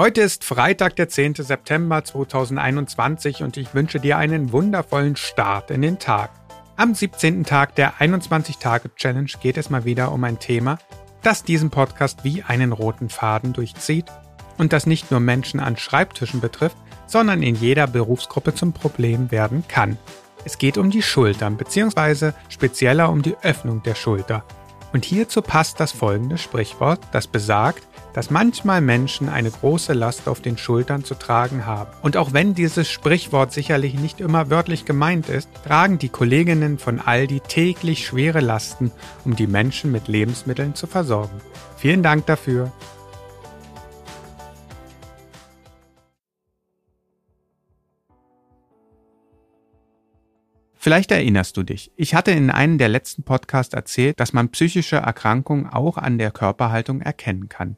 Heute ist Freitag, der 10. September 2021 und ich wünsche dir einen wundervollen Start in den Tag. Am 17. Tag der 21-Tage-Challenge geht es mal wieder um ein Thema, das diesen Podcast wie einen roten Faden durchzieht und das nicht nur Menschen an Schreibtischen betrifft, sondern in jeder Berufsgruppe zum Problem werden kann. Es geht um die Schultern bzw. spezieller um die Öffnung der Schulter. Und hierzu passt das folgende Sprichwort, das besagt, dass manchmal Menschen eine große Last auf den Schultern zu tragen haben. Und auch wenn dieses Sprichwort sicherlich nicht immer wörtlich gemeint ist, tragen die Kolleginnen von Aldi täglich schwere Lasten, um die Menschen mit Lebensmitteln zu versorgen. Vielen Dank dafür. Vielleicht erinnerst du dich. Ich hatte in einem der letzten Podcasts erzählt, dass man psychische Erkrankungen auch an der Körperhaltung erkennen kann.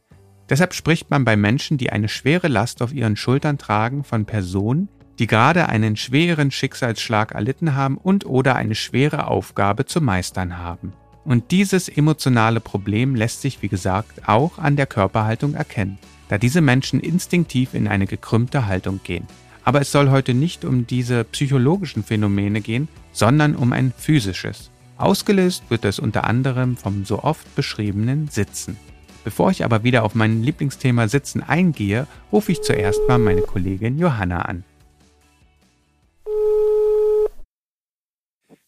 Deshalb spricht man bei Menschen, die eine schwere Last auf ihren Schultern tragen, von Personen, die gerade einen schweren Schicksalsschlag erlitten haben und oder eine schwere Aufgabe zu meistern haben. Und dieses emotionale Problem lässt sich, wie gesagt, auch an der Körperhaltung erkennen, da diese Menschen instinktiv in eine gekrümmte Haltung gehen. Aber es soll heute nicht um diese psychologischen Phänomene gehen, sondern um ein physisches. Ausgelöst wird es unter anderem vom so oft beschriebenen Sitzen. Bevor ich aber wieder auf mein Lieblingsthema Sitzen eingehe, rufe ich zuerst mal meine Kollegin Johanna an.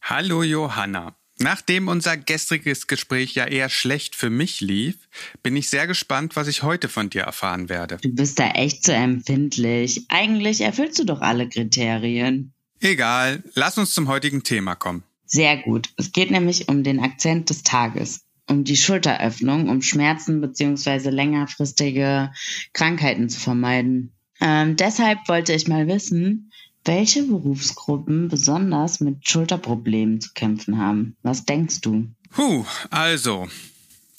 Hallo Johanna. Nachdem unser gestriges Gespräch ja eher schlecht für mich lief, bin ich sehr gespannt, was ich heute von dir erfahren werde. Du bist da echt so empfindlich. Eigentlich erfüllst du doch alle Kriterien. Egal, lass uns zum heutigen Thema kommen. Sehr gut. Es geht nämlich um den Akzent des Tages um die Schulteröffnung, um Schmerzen beziehungsweise längerfristige Krankheiten zu vermeiden. Ähm, deshalb wollte ich mal wissen, welche Berufsgruppen besonders mit Schulterproblemen zu kämpfen haben. Was denkst du? Puh, also,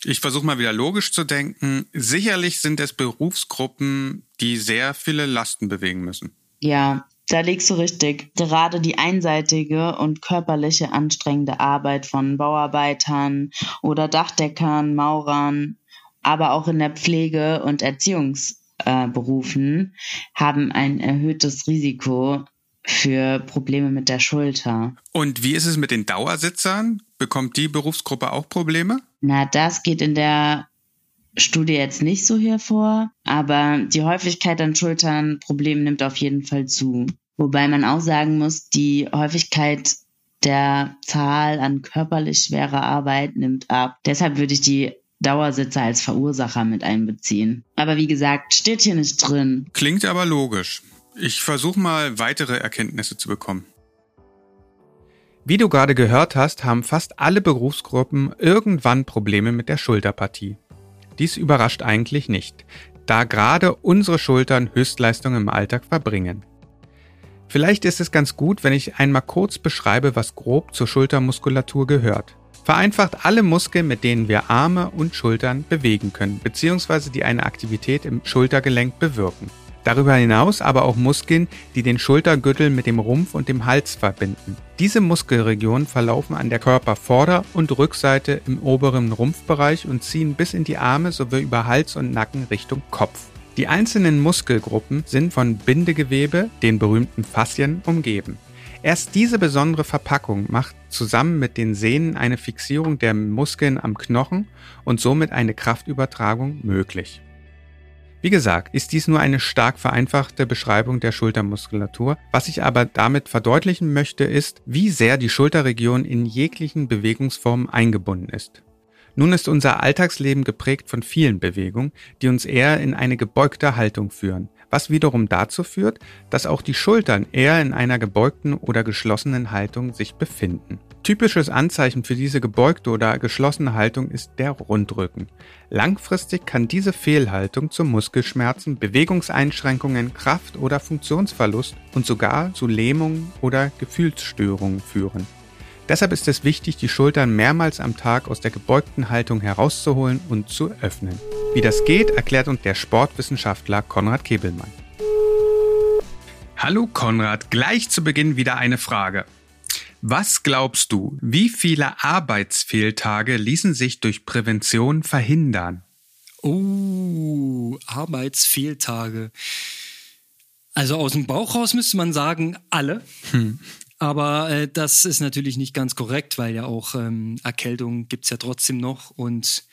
ich versuche mal wieder logisch zu denken. Sicherlich sind es Berufsgruppen, die sehr viele Lasten bewegen müssen. Ja, da liegst du richtig. Gerade die einseitige und körperliche anstrengende Arbeit von Bauarbeitern oder Dachdeckern, Maurern, aber auch in der Pflege und Erziehungsberufen äh, haben ein erhöhtes Risiko für Probleme mit der Schulter. Und wie ist es mit den Dauersitzern? Bekommt die Berufsgruppe auch Probleme? Na, das geht in der Studie jetzt nicht so hervor, aber die Häufigkeit an Schulternproblemen nimmt auf jeden Fall zu. Wobei man auch sagen muss, die Häufigkeit der Zahl an körperlich schwerer Arbeit nimmt ab. Deshalb würde ich die Dauersitzer als Verursacher mit einbeziehen. Aber wie gesagt, steht hier nicht drin. Klingt aber logisch. Ich versuche mal weitere Erkenntnisse zu bekommen. Wie du gerade gehört hast, haben fast alle Berufsgruppen irgendwann Probleme mit der Schulterpartie. Dies überrascht eigentlich nicht, da gerade unsere Schultern Höchstleistungen im Alltag verbringen. Vielleicht ist es ganz gut, wenn ich einmal kurz beschreibe, was grob zur Schultermuskulatur gehört. Vereinfacht alle Muskeln, mit denen wir Arme und Schultern bewegen können, beziehungsweise die eine Aktivität im Schultergelenk bewirken. Darüber hinaus aber auch Muskeln, die den Schultergürtel mit dem Rumpf und dem Hals verbinden. Diese Muskelregionen verlaufen an der Körpervorder- und Rückseite im oberen Rumpfbereich und ziehen bis in die Arme sowie über Hals und Nacken Richtung Kopf. Die einzelnen Muskelgruppen sind von Bindegewebe, den berühmten Faszien, umgeben. Erst diese besondere Verpackung macht zusammen mit den Sehnen eine Fixierung der Muskeln am Knochen und somit eine Kraftübertragung möglich. Wie gesagt, ist dies nur eine stark vereinfachte Beschreibung der Schultermuskulatur. Was ich aber damit verdeutlichen möchte, ist, wie sehr die Schulterregion in jeglichen Bewegungsformen eingebunden ist. Nun ist unser Alltagsleben geprägt von vielen Bewegungen, die uns eher in eine gebeugte Haltung führen, was wiederum dazu führt, dass auch die Schultern eher in einer gebeugten oder geschlossenen Haltung sich befinden. Typisches Anzeichen für diese gebeugte oder geschlossene Haltung ist der Rundrücken. Langfristig kann diese Fehlhaltung zu Muskelschmerzen, Bewegungseinschränkungen, Kraft- oder Funktionsverlust und sogar zu Lähmungen oder Gefühlsstörungen führen. Deshalb ist es wichtig, die Schultern mehrmals am Tag aus der gebeugten Haltung herauszuholen und zu öffnen. Wie das geht, erklärt uns der Sportwissenschaftler Konrad Kebelmann. Hallo Konrad, gleich zu Beginn wieder eine Frage. Was glaubst du, wie viele Arbeitsfehltage ließen sich durch Prävention verhindern? Oh, Arbeitsfehltage. Also aus dem Bauch raus müsste man sagen, alle. Hm. Aber äh, das ist natürlich nicht ganz korrekt, weil ja auch ähm, Erkältung gibt's ja trotzdem noch und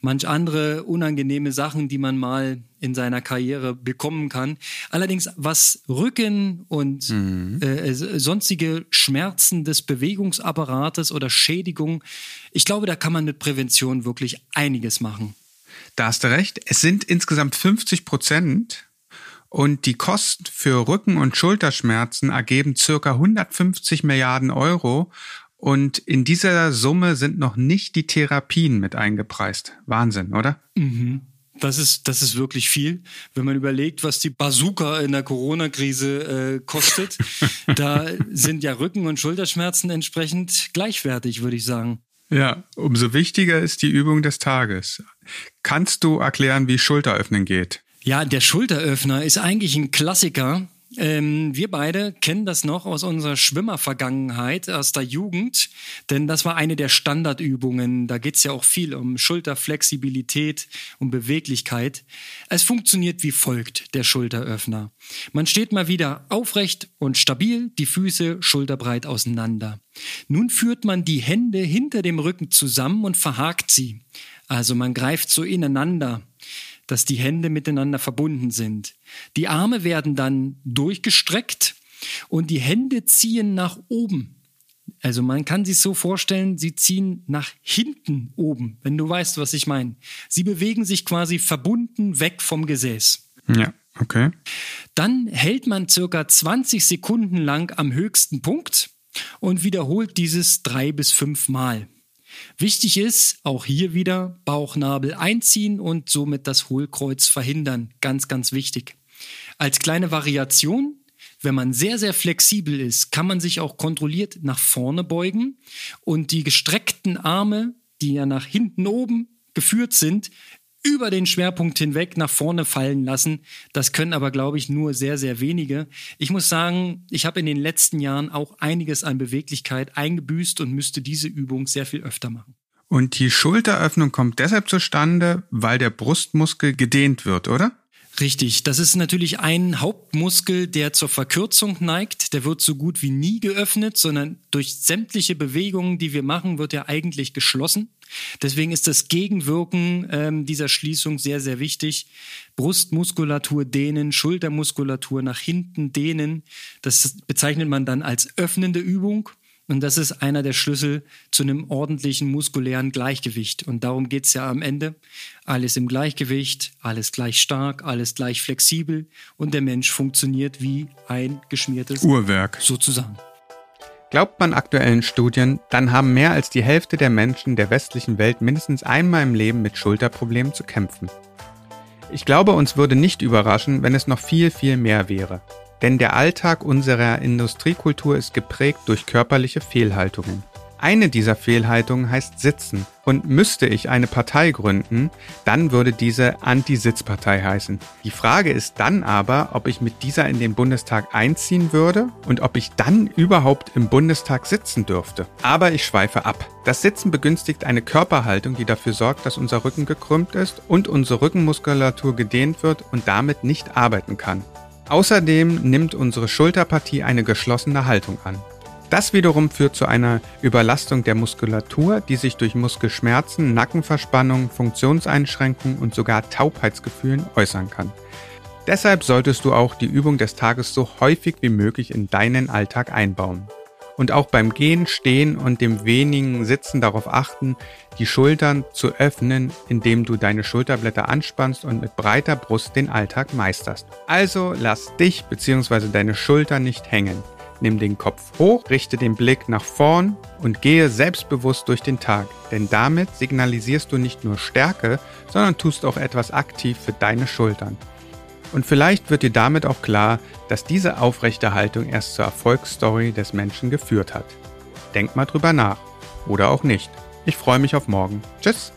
manch andere unangenehme Sachen, die man mal in seiner Karriere bekommen kann. Allerdings, was Rücken und mhm. äh, sonstige Schmerzen des Bewegungsapparates oder Schädigung, ich glaube, da kann man mit Prävention wirklich einiges machen. Da hast du recht. Es sind insgesamt 50 Prozent und die Kosten für Rücken- und Schulterschmerzen ergeben circa 150 Milliarden Euro. Und in dieser Summe sind noch nicht die Therapien mit eingepreist. Wahnsinn, oder? Mhm. Das ist, das ist wirklich viel. Wenn man überlegt, was die Bazooka in der Corona-Krise äh, kostet, da sind ja Rücken- und Schulterschmerzen entsprechend gleichwertig, würde ich sagen. Ja, umso wichtiger ist die Übung des Tages. Kannst du erklären, wie Schulteröffnen geht? Ja, der Schulteröffner ist eigentlich ein Klassiker. Ähm, wir beide kennen das noch aus unserer Schwimmervergangenheit, aus der Jugend, denn das war eine der Standardübungen. Da geht's ja auch viel um Schulterflexibilität, um Beweglichkeit. Es funktioniert wie folgt, der Schulteröffner. Man steht mal wieder aufrecht und stabil, die Füße schulterbreit auseinander. Nun führt man die Hände hinter dem Rücken zusammen und verhakt sie. Also man greift so ineinander dass die Hände miteinander verbunden sind. Die Arme werden dann durchgestreckt und die Hände ziehen nach oben. Also man kann sich so vorstellen, sie ziehen nach hinten oben, wenn du weißt, was ich meine. Sie bewegen sich quasi verbunden weg vom Gesäß. Ja, okay. Dann hält man circa 20 Sekunden lang am höchsten Punkt und wiederholt dieses drei bis fünf Mal. Wichtig ist, auch hier wieder Bauchnabel einziehen und somit das Hohlkreuz verhindern. Ganz, ganz wichtig. Als kleine Variation, wenn man sehr, sehr flexibel ist, kann man sich auch kontrolliert nach vorne beugen und die gestreckten Arme, die ja nach hinten oben geführt sind, über den Schwerpunkt hinweg nach vorne fallen lassen. Das können aber, glaube ich, nur sehr, sehr wenige. Ich muss sagen, ich habe in den letzten Jahren auch einiges an Beweglichkeit eingebüßt und müsste diese Übung sehr viel öfter machen. Und die Schulteröffnung kommt deshalb zustande, weil der Brustmuskel gedehnt wird, oder? Richtig, das ist natürlich ein Hauptmuskel, der zur Verkürzung neigt. Der wird so gut wie nie geöffnet, sondern durch sämtliche Bewegungen, die wir machen, wird er eigentlich geschlossen. Deswegen ist das Gegenwirken ähm, dieser Schließung sehr, sehr wichtig. Brustmuskulatur dehnen, Schultermuskulatur nach hinten dehnen. Das bezeichnet man dann als öffnende Übung. Und das ist einer der Schlüssel zu einem ordentlichen muskulären Gleichgewicht. Und darum geht es ja am Ende. Alles im Gleichgewicht, alles gleich stark, alles gleich flexibel und der Mensch funktioniert wie ein geschmiertes Uhrwerk. Sozusagen. Glaubt man aktuellen Studien, dann haben mehr als die Hälfte der Menschen der westlichen Welt mindestens einmal im Leben mit Schulterproblemen zu kämpfen. Ich glaube, uns würde nicht überraschen, wenn es noch viel, viel mehr wäre. Denn der Alltag unserer Industriekultur ist geprägt durch körperliche Fehlhaltungen. Eine dieser Fehlhaltungen heißt Sitzen. Und müsste ich eine Partei gründen, dann würde diese Anti-Sitz-Partei heißen. Die Frage ist dann aber, ob ich mit dieser in den Bundestag einziehen würde und ob ich dann überhaupt im Bundestag sitzen dürfte. Aber ich schweife ab. Das Sitzen begünstigt eine Körperhaltung, die dafür sorgt, dass unser Rücken gekrümmt ist und unsere Rückenmuskulatur gedehnt wird und damit nicht arbeiten kann. Außerdem nimmt unsere Schulterpartie eine geschlossene Haltung an. Das wiederum führt zu einer Überlastung der Muskulatur, die sich durch Muskelschmerzen, Nackenverspannung, Funktionseinschränkungen und sogar Taubheitsgefühlen äußern kann. Deshalb solltest du auch die Übung des Tages so häufig wie möglich in deinen Alltag einbauen. Und auch beim Gehen, Stehen und dem wenigen Sitzen darauf achten, die Schultern zu öffnen, indem du deine Schulterblätter anspannst und mit breiter Brust den Alltag meisterst. Also lass dich bzw. deine Schultern nicht hängen. Nimm den Kopf hoch, richte den Blick nach vorn und gehe selbstbewusst durch den Tag, denn damit signalisierst du nicht nur Stärke, sondern tust auch etwas aktiv für deine Schultern. Und vielleicht wird dir damit auch klar, dass diese aufrechte Haltung erst zur Erfolgsstory des Menschen geführt hat. Denk mal drüber nach. Oder auch nicht. Ich freue mich auf morgen. Tschüss!